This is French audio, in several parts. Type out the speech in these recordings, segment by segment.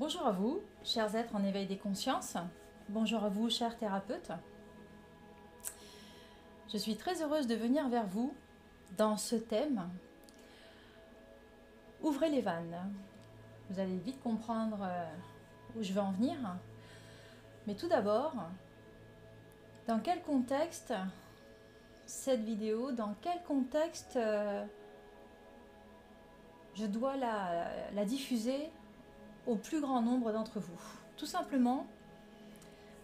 Bonjour à vous, chers êtres en éveil des consciences. Bonjour à vous, chers thérapeutes. Je suis très heureuse de venir vers vous dans ce thème. Ouvrez les vannes. Vous allez vite comprendre euh, où je veux en venir. Mais tout d'abord, dans quel contexte cette vidéo, dans quel contexte euh, je dois la, la diffuser au plus grand nombre d'entre vous. Tout simplement,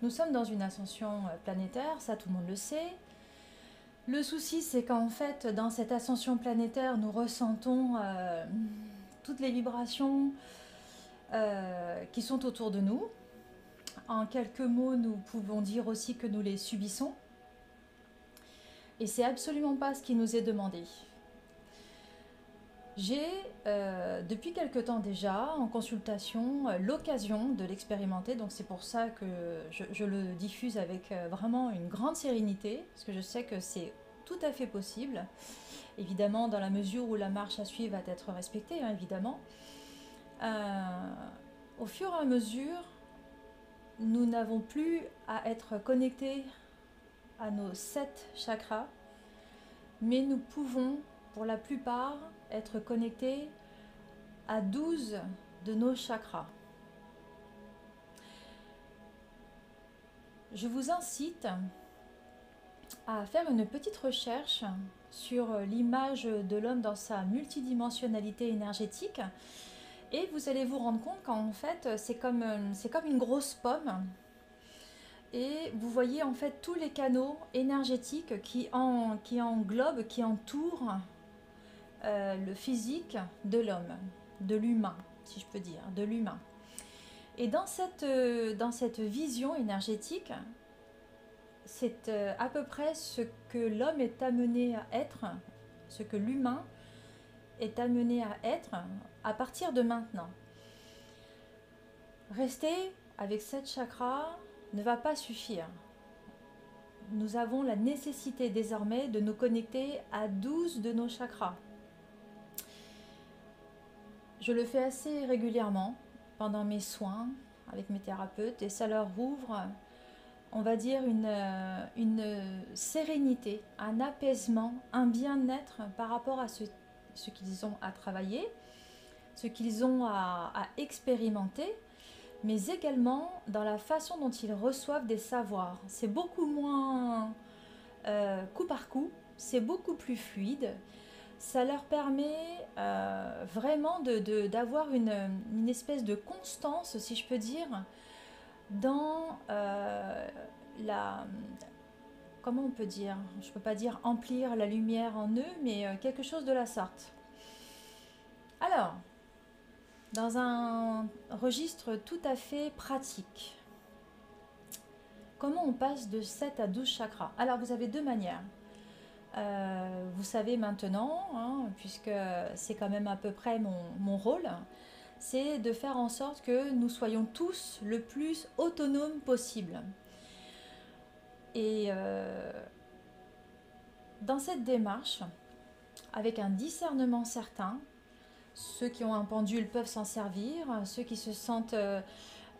nous sommes dans une ascension euh, planétaire, ça tout le monde le sait. Le souci, c'est qu'en fait, dans cette ascension planétaire, nous ressentons euh, toutes les vibrations euh, qui sont autour de nous. En quelques mots, nous pouvons dire aussi que nous les subissons. Et c'est absolument pas ce qui nous est demandé. J'ai, euh, depuis quelque temps déjà, en consultation, euh, l'occasion de l'expérimenter. Donc c'est pour ça que je, le diffuse avec euh, vraiment une grande sérénité, parce que je sais que c'est tout à fait possible. Évidemment, dans la mesure où la marche à suivre va être respectée, hein, évidemment. au fur et à mesure, nous n'avons plus à être connectés à nos sept chakras, mais nous pouvons, pour la plupart, être connectés à 12 de nos chakras. Je vous incite à faire une petite recherche sur l'image de l'homme dans sa multidimensionnalité énergétique et vous allez vous rendre compte qu'en fait c'est comme, comme une grosse pomme et vous voyez en fait tous les canaux énergétiques qui, en, qui englobent, qui entourent euh, le physique de l'homme, de l'humain, si je peux dire, de l'humain. Et dans cette, euh, vision énergétique, c'est euh, à peu près ce que l'homme est amené à être, ce que l'humain est amené à être à partir de maintenant. Rester avec cette chakra ne va pas suffire. Nous avons la nécessité désormais de nous connecter à 12 de nos chakras. Je le fais assez régulièrement pendant mes soins avec mes thérapeutes et ça leur ouvre, on va dire, une, euh, sérénité, un apaisement, un bien-être par rapport à ce, qu'ils ont à travailler, ce qu'ils ont à, à expérimenter, mais également dans la façon dont ils reçoivent des savoirs. C'est beaucoup moins euh, coup par coup, c'est beaucoup plus fluide ça leur permet euh, vraiment d'avoir une, espèce de constance, si je peux dire, dans euh, la... Comment on peut dire Je ne peux pas dire emplir la lumière en eux, mais euh, quelque chose de la sorte. Alors, dans un registre tout à fait pratique, comment on passe de 7 à 12 chakras? Alors, vous avez deux manières. Euh, vous savez maintenant, hein, puisque c'est quand même à peu près mon, rôle, c'est de faire en sorte que nous soyons tous le plus autonomes possible. Et euh, dans cette démarche, avec un discernement certain, ceux qui ont un pendule peuvent s'en servir, ceux qui se sentent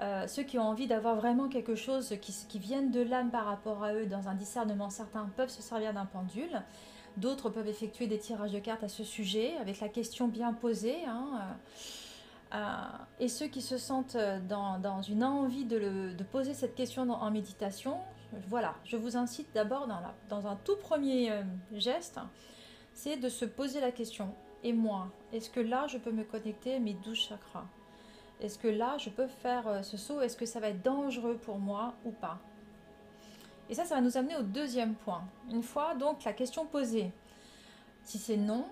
euh, ceux qui ont envie d'avoir vraiment quelque chose qui, vienne de l'âme par rapport à eux dans un discernement certain peuvent se servir d'un pendule. D'autres peuvent effectuer des tirages de cartes à ce sujet avec la question bien posée. Hein, euh, euh, et ceux qui se sentent dans, une envie de, poser cette question en méditation, voilà, je vous incite d'abord dans, dans, un tout premier geste, c'est de se poser la question. Et moi, est-ce que là, je peux me connecter à mes douze chakras? Est-ce que là, je peux faire euh, ce saut? Est-ce que ça va être dangereux pour moi ou pas? Et ça, ça va nous amener au deuxième point. Une fois donc la question posée, si c'est non,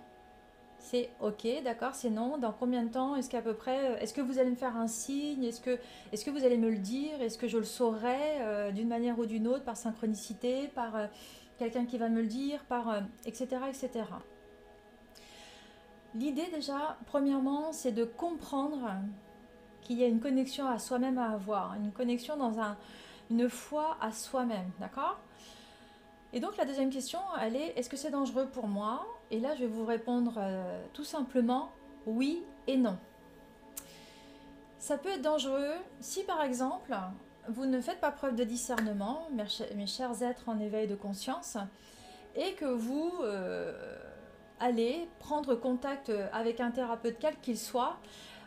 c'est ok, d'accord, c'est non. Dans combien de temps? Est-ce qu'à peu près euh, Est-ce que vous allez me faire un signe? Est-ce que, vous allez me le dire? Est-ce que je le saurai euh, d'une manière ou d'une autre, par synchronicité, par quelqu'un qui va me le dire, par etc. etc. L'idée déjà, premièrement, c'est de comprendre qu'il y a une connexion à soi-même à avoir, une connexion dans un, une foi à soi-même, d'accord? Et donc la deuxième question, elle est, est-ce que c'est dangereux pour moi? Et là, je vais vous répondre euh, tout simplement oui et non. ça peut être dangereux si par exemple vous ne faites pas preuve de discernement, mes chers êtres en éveil de conscience, et que vous euh, allez prendre contact avec un thérapeute quel qu'il soit.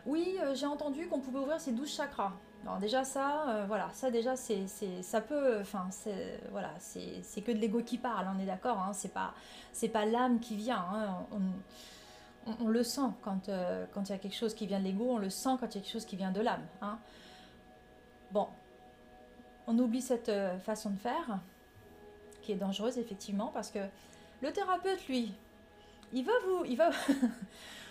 Oui, euh, j'ai entendu qu'on pouvait ouvrir ces 12 chakras. Non, déjà ça, euh, voilà, ça déjà c'est, ça peut, enfin c'est, voilà, c'est, que de l'ego qui parle, on est d'accord, hein, c'est pas, c'est pas l'âme qui vient, hein, on, le sent quand quand il y a quelque chose qui vient de l'ego, on le sent quand il y a quelque chose qui vient de l'âme. Hein. Bon, on oublie cette euh, façon de faire, qui est dangereuse effectivement, parce que le thérapeute, lui, il va vous... Il va...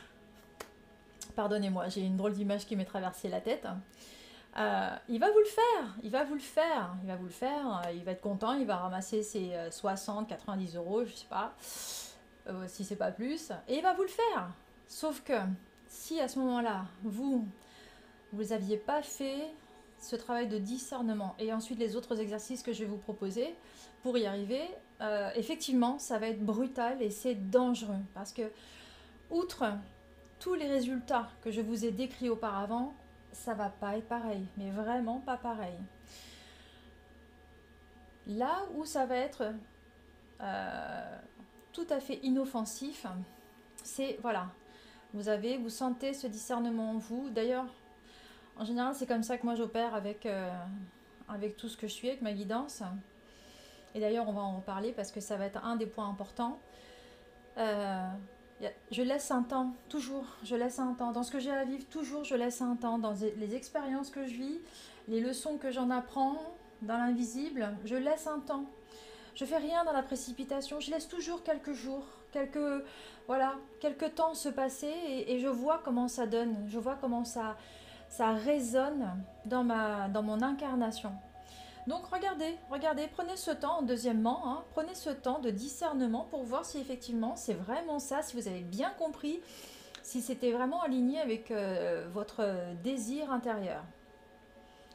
Pardonnez-moi, j'ai une drôle d'image qui m'est traversée la tête. Euh, il va vous le faire, il va vous le faire, il va vous le faire, il va être content, il va ramasser ses 60, euh, 90 euros, je sais pas, si c'est pas plus, et il va vous le faire. Sauf que si à ce moment-là, vous, vous aviez pas fait ce travail de discernement et ensuite les autres exercices que je vais vous proposer pour y arriver, euh, effectivement, ça va être brutal et c'est dangereux parce que, outre tous les résultats que je vous ai décrits auparavant, ça va pas être pareil, mais vraiment pas pareil. Là où ça va être euh, tout à fait inoffensif, c'est voilà, vous avez, vous sentez ce discernement en vous. D'ailleurs, en général, c'est comme ça que moi j'opère avec, euh, avec tout ce que je suis, avec ma guidance. Et d'ailleurs, on va en reparler parce que ça va être un des points importants. Euh, je laisse un temps, toujours, je laisse un temps. Dans ce que j'ai à vivre, toujours, je laisse un temps. Dans les expériences que je vis, les leçons que j'en apprends, dans l'invisible, je laisse un temps. Je fais rien dans la précipitation, je laisse toujours quelques jours, quelques, voilà, quelques temps se passer et je vois comment ça donne, je vois comment ça, ça résonne dans, ma, dans mon incarnation. Donc regardez, regardez, prenez ce temps, deuxièmement, hein, prenez ce temps de discernement pour voir si effectivement c'est vraiment ça, si vous avez bien compris, si c'était vraiment aligné avec euh, votre désir intérieur.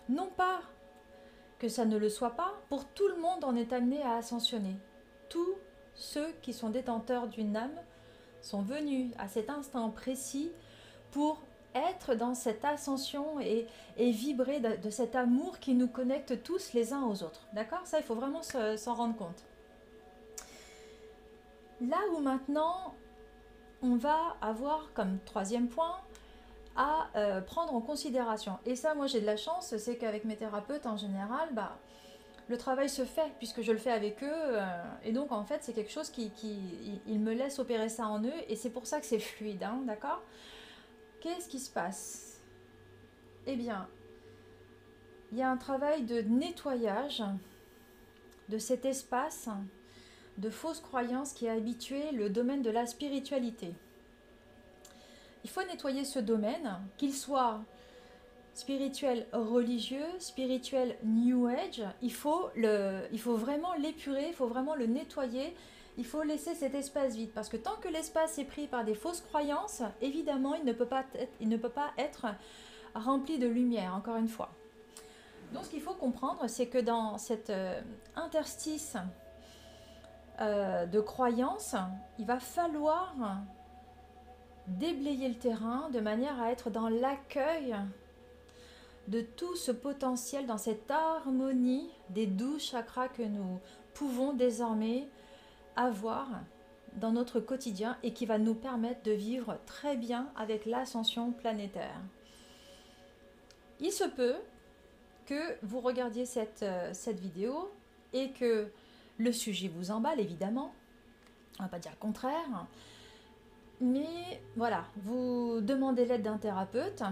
Non pas que ça ne le soit pas, pour tout le monde on est amené à ascensionner. Tous ceux qui sont détenteurs d'une âme sont venus à cet instant précis pour être dans cette ascension et, vibrer de, cet amour qui nous connecte tous les uns aux autres. D'accord? Ça, il faut vraiment s'en rendre compte. Là où maintenant, on va avoir comme troisième point à euh, prendre en considération. Et ça, moi, j'ai de la chance, c'est qu'avec mes thérapeutes, en général, bah, le travail se fait puisque je le fais avec eux. Euh, et donc, en fait, c'est quelque chose qui, ils me laissent opérer ça en eux. Et c'est pour ça que c'est fluide, hein, d'accord? Qu'est-ce qui se passe? Eh bien, il y a un travail de nettoyage de cet espace de fausses croyances qui a habitué le domaine de la spiritualité. Il faut nettoyer ce domaine, qu'il soit spirituel religieux, spirituel New Age, il faut, le, il faut vraiment l'épurer, il faut vraiment le nettoyer il faut laisser cet espace vide parce que tant que l'espace est pris par des fausses croyances, évidemment, il ne peut pas être, il ne peut pas être rempli de lumière, encore une fois. Donc ce qu'il faut comprendre, c'est que dans cet euh, interstice euh, de croyances, il va falloir déblayer le terrain de manière à être dans l'accueil de tout ce potentiel, dans cette harmonie des douze chakras que nous pouvons désormais avoir dans notre quotidien et qui va nous permettre de vivre très bien avec l'ascension planétaire. Il se peut que vous regardiez cette, euh, vidéo et que le sujet vous emballe évidemment, on va pas dire le contraire, mais voilà, vous demandez l'aide d'un thérapeute,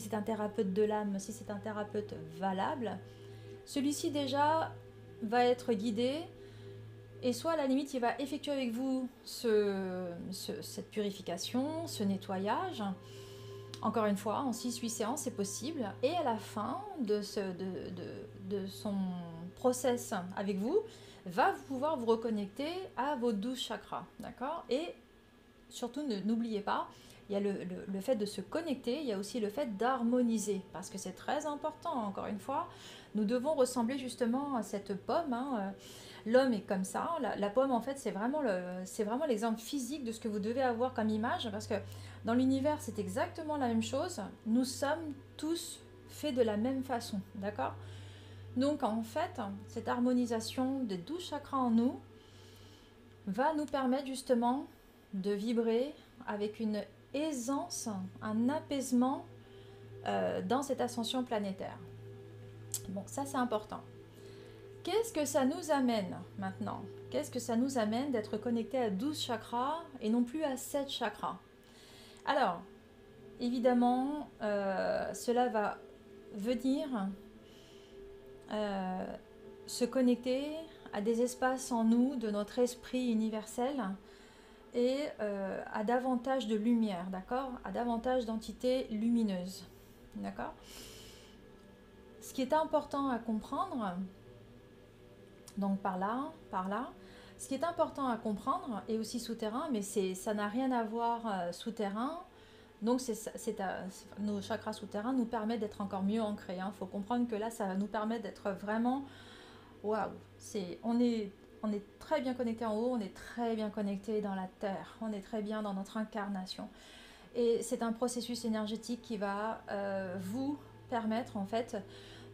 si c'est un thérapeute de l'âme, si c'est un thérapeute valable, celui-ci déjà va être guidé et soit à la limite, il va effectuer avec vous cette purification, ce nettoyage. Encore une fois, en 6-8 séances, c'est possible. Et à la fin de, son process avec vous, va pouvoir vous reconnecter à vos 12 chakras. D'accord? Et surtout, n'oubliez pas, il y a le, fait de se connecter, il y a aussi le fait d'harmoniser, parce que c'est très important, encore une fois. Nous devons ressembler justement à cette pomme. Hein, euh, l'homme est comme ça. La, pomme, en fait, c'est vraiment, vraiment l'exemple physique de ce que vous devez avoir comme image, parce que dans l'univers, c'est exactement la même chose. Nous sommes tous faits de la même façon, d'accord? Donc, en fait, cette harmonisation des douze chakras en nous va nous permettre justement de vibrer avec une aisance, un apaisement euh, dans cette ascension planétaire. Bon, ça c'est important. Qu'est-ce que ça nous amène maintenant? Qu'est-ce que ça nous amène d'être connecté à 12 chakras et non plus à 7 chakras? Alors, évidemment, euh, cela va venir euh, se connecter à des espaces en nous de notre esprit universel et euh, à davantage de lumière, d'accord? À davantage d'entités lumineuses, d'accord? Ce qui est important à comprendre, donc par là, par là. Ce qui est important à comprendre, et aussi souterrain, mais ça n'a rien à voir euh, souterrain. Donc c'est, nos chakras souterrains nous permettent d'être encore mieux ancrés. Il hein. faut comprendre que là, ça nous permettre d'être vraiment... Waouh on, est, on est très bien connecté en haut, on est très bien connecté dans la terre, on est très bien dans notre incarnation. Et c'est un processus énergétique qui va euh, vous permettre en fait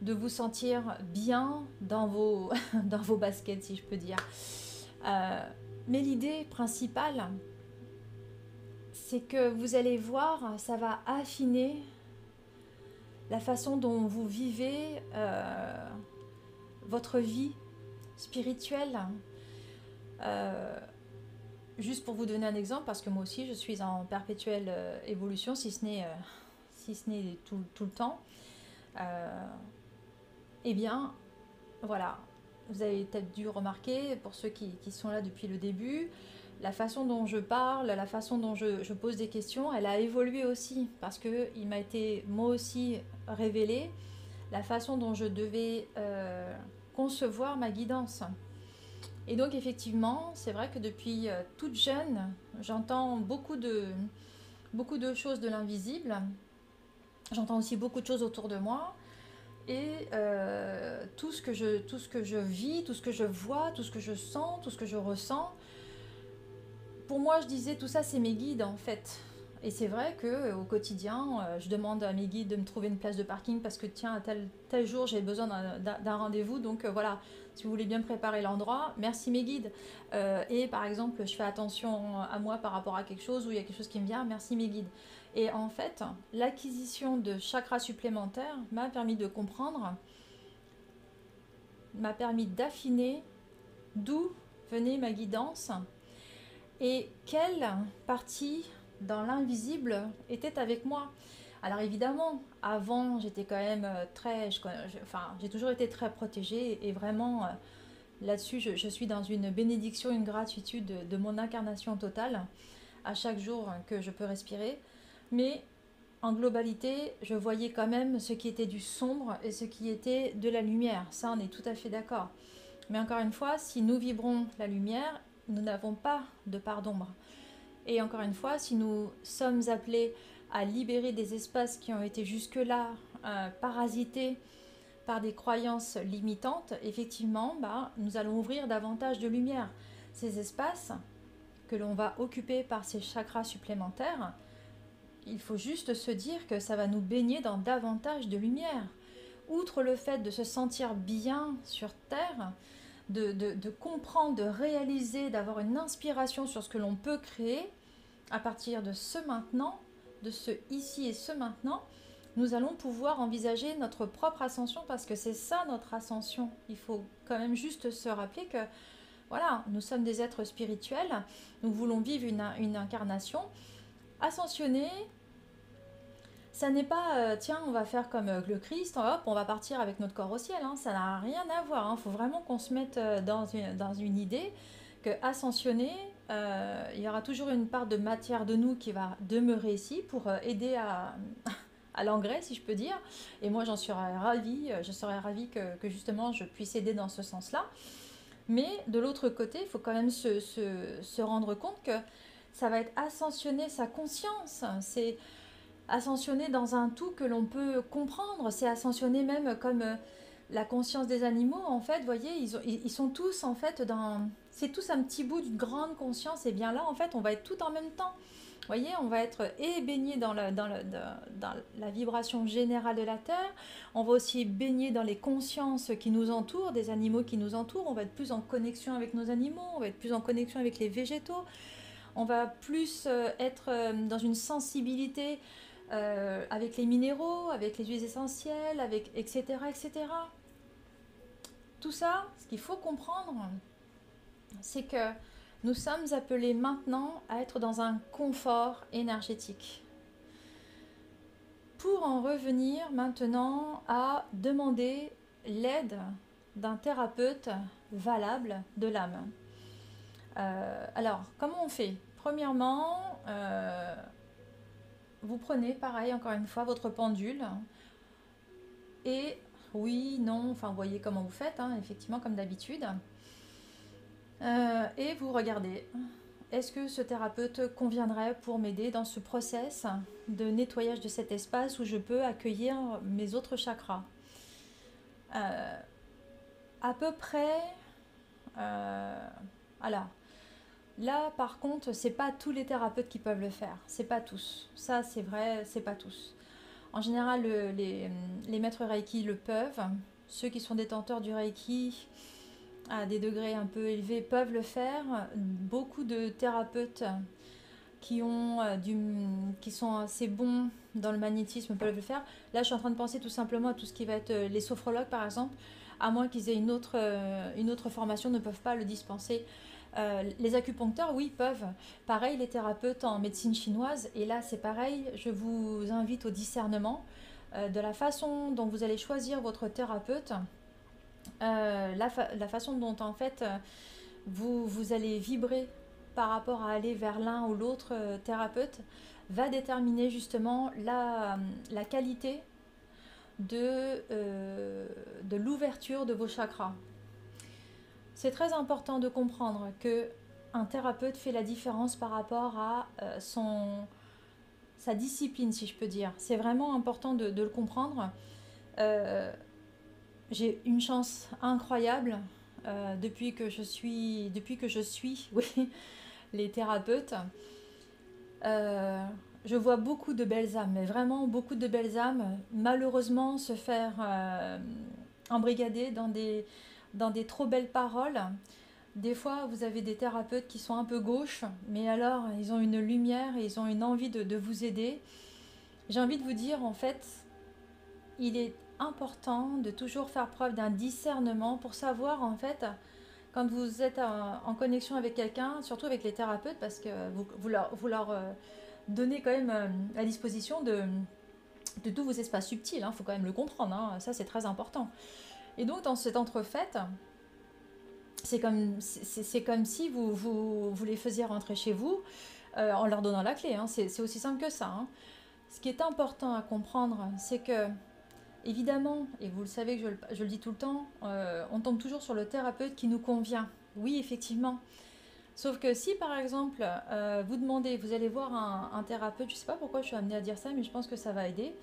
de vous sentir bien dans vos, baskets, si je peux dire. Euh, mais l'idée principale, c'est que vous allez voir, ça va affiner la façon dont vous vivez euh, votre vie spirituelle. Euh, juste pour vous donner un exemple, parce que moi aussi je suis en perpétuelle évolution, si ce n'est si ce n'est tout, tout, le temps eh bien, voilà, vous avez peut-être dû remarquer, pour ceux qui, sont là depuis le début, la façon dont je parle, la façon dont je, pose des questions, elle a évolué aussi, parce qu'il m'a été moi aussi révélé la façon dont je devais euh, concevoir ma guidance. Et donc effectivement, c'est vrai que depuis euh, toute jeune, j'entends beaucoup de, beaucoup de choses de l'invisible. J'entends aussi beaucoup de choses autour de moi. Et euh, tout, ce que je, tout ce que je vis, tout ce que je vois, tout ce que je sens, tout ce que je ressens, pour moi, je disais, tout ça, c'est mes guides en fait. Et c'est vrai que euh, au quotidien, euh, je demande à mes guides de me trouver une place de parking parce que tiens, tel, tel jour, j'ai besoin d'un rendez-vous. Donc voilà, si vous voulez bien préparer l'endroit, merci mes guides. et par exemple, je fais attention à moi par rapport à quelque chose ou il y a quelque chose qui me vient, merci mes guides. Et en fait, l'acquisition de chakras supplémentaires m'a permis de comprendre, m'a permis d'affiner d'où venait ma guidance et quelle partie dans l'invisible était avec moi. Alors évidemment, avant, j'étais quand même euh, très... enfin, j'ai toujours été très protégée et vraiment, euh, là-dessus, je, suis dans une bénédiction, une gratitude de mon incarnation totale à chaque jour que je peux respirer. Mais en globalité, je voyais quand même ce qui était du sombre et ce qui était de la lumière. Ça, on est tout à fait d'accord. Mais encore une fois, si nous vibrons la lumière, nous n'avons pas de part d'ombre. Et encore une fois, si nous sommes appelés à libérer des espaces qui ont été jusque-là euh, parasités par des croyances limitantes, effectivement, bah, nous allons ouvrir davantage de lumière. Ces espaces que l'on va occuper par ces chakras supplémentaires, il faut juste se dire que ça va nous baigner dans davantage de lumière. Outre le fait de se sentir bien sur Terre, de, comprendre, de réaliser, d'avoir une inspiration sur ce que l'on peut créer, à partir de ce maintenant, de ce ici et ce maintenant, nous allons pouvoir envisager notre propre ascension parce que c'est ça notre ascension. Il faut quand même juste se rappeler que voilà, nous sommes des êtres spirituels, nous voulons vivre une, une incarnation ascensionner, ça n'est pas euh, tiens, on va faire comme euh, le Christ, hop, on va partir avec notre corps au ciel. Hein. ça n'a rien à voir. Il hein. faut vraiment qu'on se mette euh, dans une, dans une idée que ascensionner, il y aura toujours une part de matière de nous qui va demeurer ici pour aider à, à l'engrais, si je peux dire. Et moi, j'en serais ravie. Je serais ravie que, que, justement je puisse aider dans ce sens-là. Mais de l'autre côté, il faut quand même se, se, se rendre compte que ça va être ascensionner sa conscience. C'est ascensionner dans un tout que l'on peut comprendre. C'est ascensionner même comme euh, la conscience des animaux. En fait, voyez, ils, ils sont tous en fait dans... C'est tous un petit bout d'une grande conscience. Et bien là, en fait, on va être tout en même temps voyez, on va être et baigné dans, dans, dans, la vibration générale de la Terre, on va aussi baigner dans les consciences qui nous entourent, des animaux qui nous entourent, on va être plus en connexion avec nos animaux, on va être plus en connexion avec les végétaux, on va plus euh, être euh, dans une sensibilité euh, avec les minéraux, avec les huiles essentielles, avec etc. etc. Tout ça, ce qu'il faut comprendre, c'est que nous sommes appelés maintenant à être dans un confort énergétique. Pour en revenir maintenant à demander l'aide d'un thérapeute valable de l'âme. Euh, alors, comment on fait? Premièrement, euh, vous prenez, pareil, encore une fois, votre pendule. Et oui, non, enfin, vous voyez comment vous faites, hein, effectivement, comme d'habitude. Euh, et vous regardez, est-ce que ce thérapeute conviendrait pour m'aider dans ce process de nettoyage de cet espace où je peux accueillir mes autres chakras? Euh, À peu près. Euh, alors, là par contre, c'est pas tous les thérapeutes qui peuvent le faire. C'est pas tous. Ça, c'est vrai, c'est pas tous. En général, les, maîtres Reiki le peuvent. Ceux qui sont détenteurs du Reiki à des degrés un peu élevés peuvent le faire. Beaucoup de thérapeutes euh, qui sont assez bons dans le magnétisme peuvent le faire. Là, je suis en train de penser tout simplement à tout ce qui va être euh, les sophrologues, par exemple. À moins qu'ils aient une autre, euh, une autre formation, ne peuvent pas le dispenser. Les acupuncteurs, oui, peuvent. Pareil, les thérapeutes en médecine chinoise. Et là, c'est pareil. Je vous invite au discernement de la façon dont vous allez choisir votre thérapeute. Euh, la, façon dont en fait euh, vous, allez vibrer par rapport à aller vers l'un ou l'autre euh, thérapeute va déterminer justement la, la qualité de, de l'ouverture de vos chakras. C'est très important de comprendre que un thérapeute fait la différence par rapport à son, sa discipline, si je peux dire. C'est vraiment important de, le comprendre. J'ai une chance incroyable euh, depuis que je suis, depuis que je suis oui, les thérapeutes. Euh, je vois beaucoup de belles âmes, mais vraiment beaucoup de belles âmes, malheureusement se faire euh, embrigader dans des, dans des trop belles paroles. Des fois, vous avez des thérapeutes qui sont un peu gauches, mais alors ils ont une lumière et ils ont une envie de, vous aider. J'ai envie de vous dire, en fait, il est important de toujours faire preuve d'un discernement pour savoir en fait quand vous êtes en, connexion avec quelqu'un, surtout avec les thérapeutes, parce que vous, leur, euh, donnez quand même euh, la disposition de, de tous vos espaces subtils, il hein, faut quand même le comprendre, hein, ça c'est très important. Et donc dans cette entrefaite, c'est comme, c'est comme si vous, vous, vous, les faisiez rentrer chez vous euh, en leur donnant la clé, hein, c'est aussi simple que ça. Ce qui est important à comprendre, c'est que Évidemment, et vous le savez que je, le dis tout le temps, euh, on tombe toujours sur le thérapeute qui nous convient. Oui, effectivement. Sauf que si par exemple euh, vous demandez, vous allez voir un, thérapeute, je ne sais pas pourquoi je suis amenée à dire ça, mais je pense que ça va aider,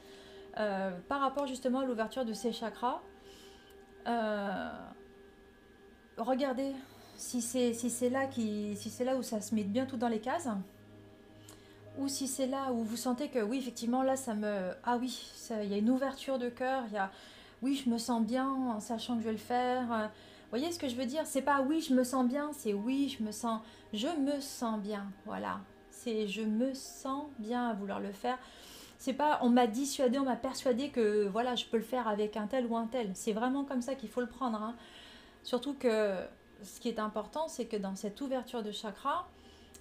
par rapport justement à l'ouverture de ces chakras, regardez si c'est si là, si là où ça se met bien tout dans les cases ou si c'est là où vous sentez que oui, effectivement, là, ça me... Ah oui, il y a une ouverture de cœur, il y a... Oui, je me sens bien en sachant que je vais le faire. Vous voyez ce que je veux dire? C'est pas oui, je me sens bien, c'est oui, je me sens... Je me sens bien, voilà. C'est je me sens bien à vouloir le faire. C'est pas on m'a dissuadé, on m'a persuadé que voilà, je peux le faire avec un tel ou un tel. C'est vraiment comme ça qu'il faut le prendre. Hein. Surtout que ce qui est important, c'est que dans cette ouverture de chakra,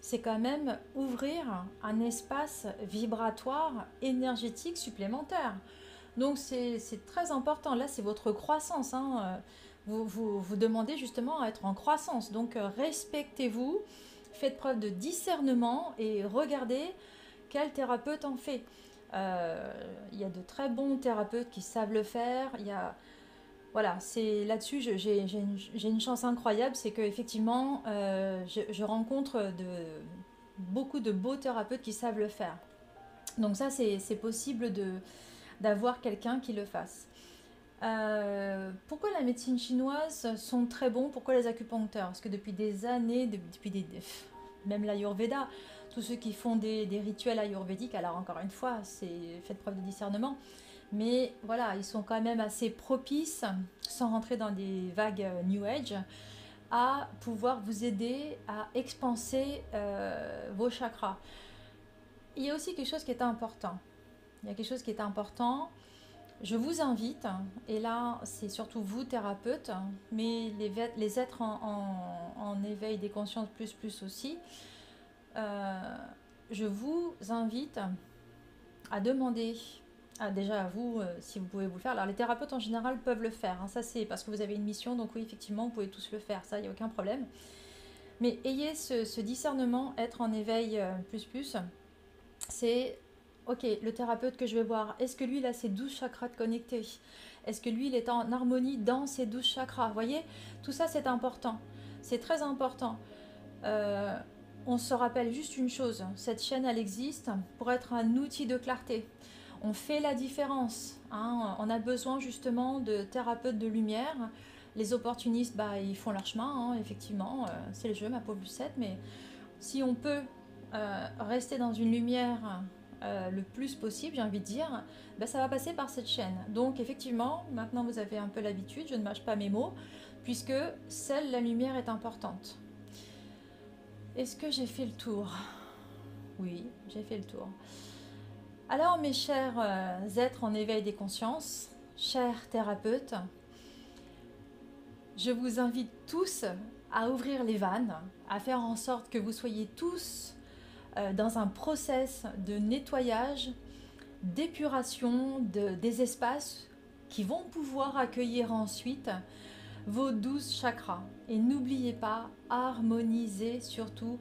c'est quand même ouvrir un espace vibratoire énergétique supplémentaire. Donc c'est très important. Là, c'est votre croissance. Hein. Vous, vous, demandez justement à être en croissance. Donc respectez-vous, faites preuve de discernement et regardez quel thérapeute en fait. Euh, il y a de très bons thérapeutes qui savent le faire. Y a voilà, c'est là-dessus, j'ai une, chance incroyable, c'est que effectivement, euh, je, rencontre beaucoup de beaux thérapeutes qui savent le faire. Donc ça, c'est possible d'avoir quelqu'un qui le fasse. Euh, pourquoi la médecine chinoise sont très bons? Pourquoi les acupuncteurs? Parce que depuis des années, depuis des, même l'ayurveda, tous ceux qui font des, rituels ayurvédiques, alors encore une fois, c'est fait preuve de discernement, mais voilà, ils sont quand même assez propices, sans rentrer dans des vagues euh, New Age, à pouvoir vous aider à expanser euh, vos chakras. Il y a aussi quelque chose qui est important. Il y a quelque chose qui est important. Je vous invite, et là c'est surtout vous thérapeutes, mais les, les êtres en, éveil des consciences plus plus aussi, euh, je vous invite à demander déjà à vous, euh, si vous pouvez vous le faire. Alors les thérapeutes en général peuvent le faire. Hein. Ça c'est parce que vous avez une mission, donc oui effectivement vous pouvez tous le faire. Ça il n'y a aucun problème. Mais ayez ce, discernement, être en éveil euh, plus plus. C'est ok, le thérapeute que je vais voir, est-ce que lui il a ses 12 chakras connectés? Est-ce que lui il est en harmonie dans ses 12 chakras? Vous voyez, tout ça c'est important. C'est très important. On se rappelle juste une chose, cette chaîne elle existe pour être un outil de clarté on fait la différence. Hein. On a besoin justement de thérapeutes de lumière. Les opportunistes, bah, ils font leur chemin, hein, effectivement. Euh, c'est le jeu, ma pauvre Lucette. Mais si on peut euh, rester dans une lumière euh, le plus possible, j'ai envie de dire, bah, ça va passer par cette chaîne. Donc, effectivement, maintenant vous avez un peu l'habitude, je ne mâche pas mes mots, puisque celle, la lumière est importante. Est-ce que j'ai fait le tour? Oui, j'ai fait le tour. Alors mes chers euh, êtres en éveil des consciences, chers thérapeutes, je vous invite tous à ouvrir les vannes, à faire en sorte que vous soyez tous euh, dans un process de nettoyage, d'épuration de, des espaces qui vont pouvoir accueillir ensuite vos douze chakras. Et n'oubliez pas, harmonisez surtout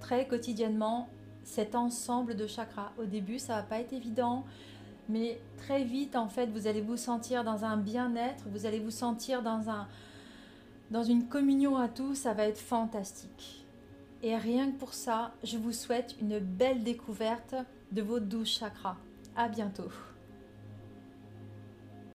très quotidiennement cet ensemble de chakras. Au début, ça va pas être évident, mais très vite, en fait, vous allez vous sentir dans un bien-être, vous allez vous sentir dans, un, dans une communion à tous, ça va être fantastique. Et rien que pour ça, je vous souhaite une belle découverte de vos douze chakras. À bientôt.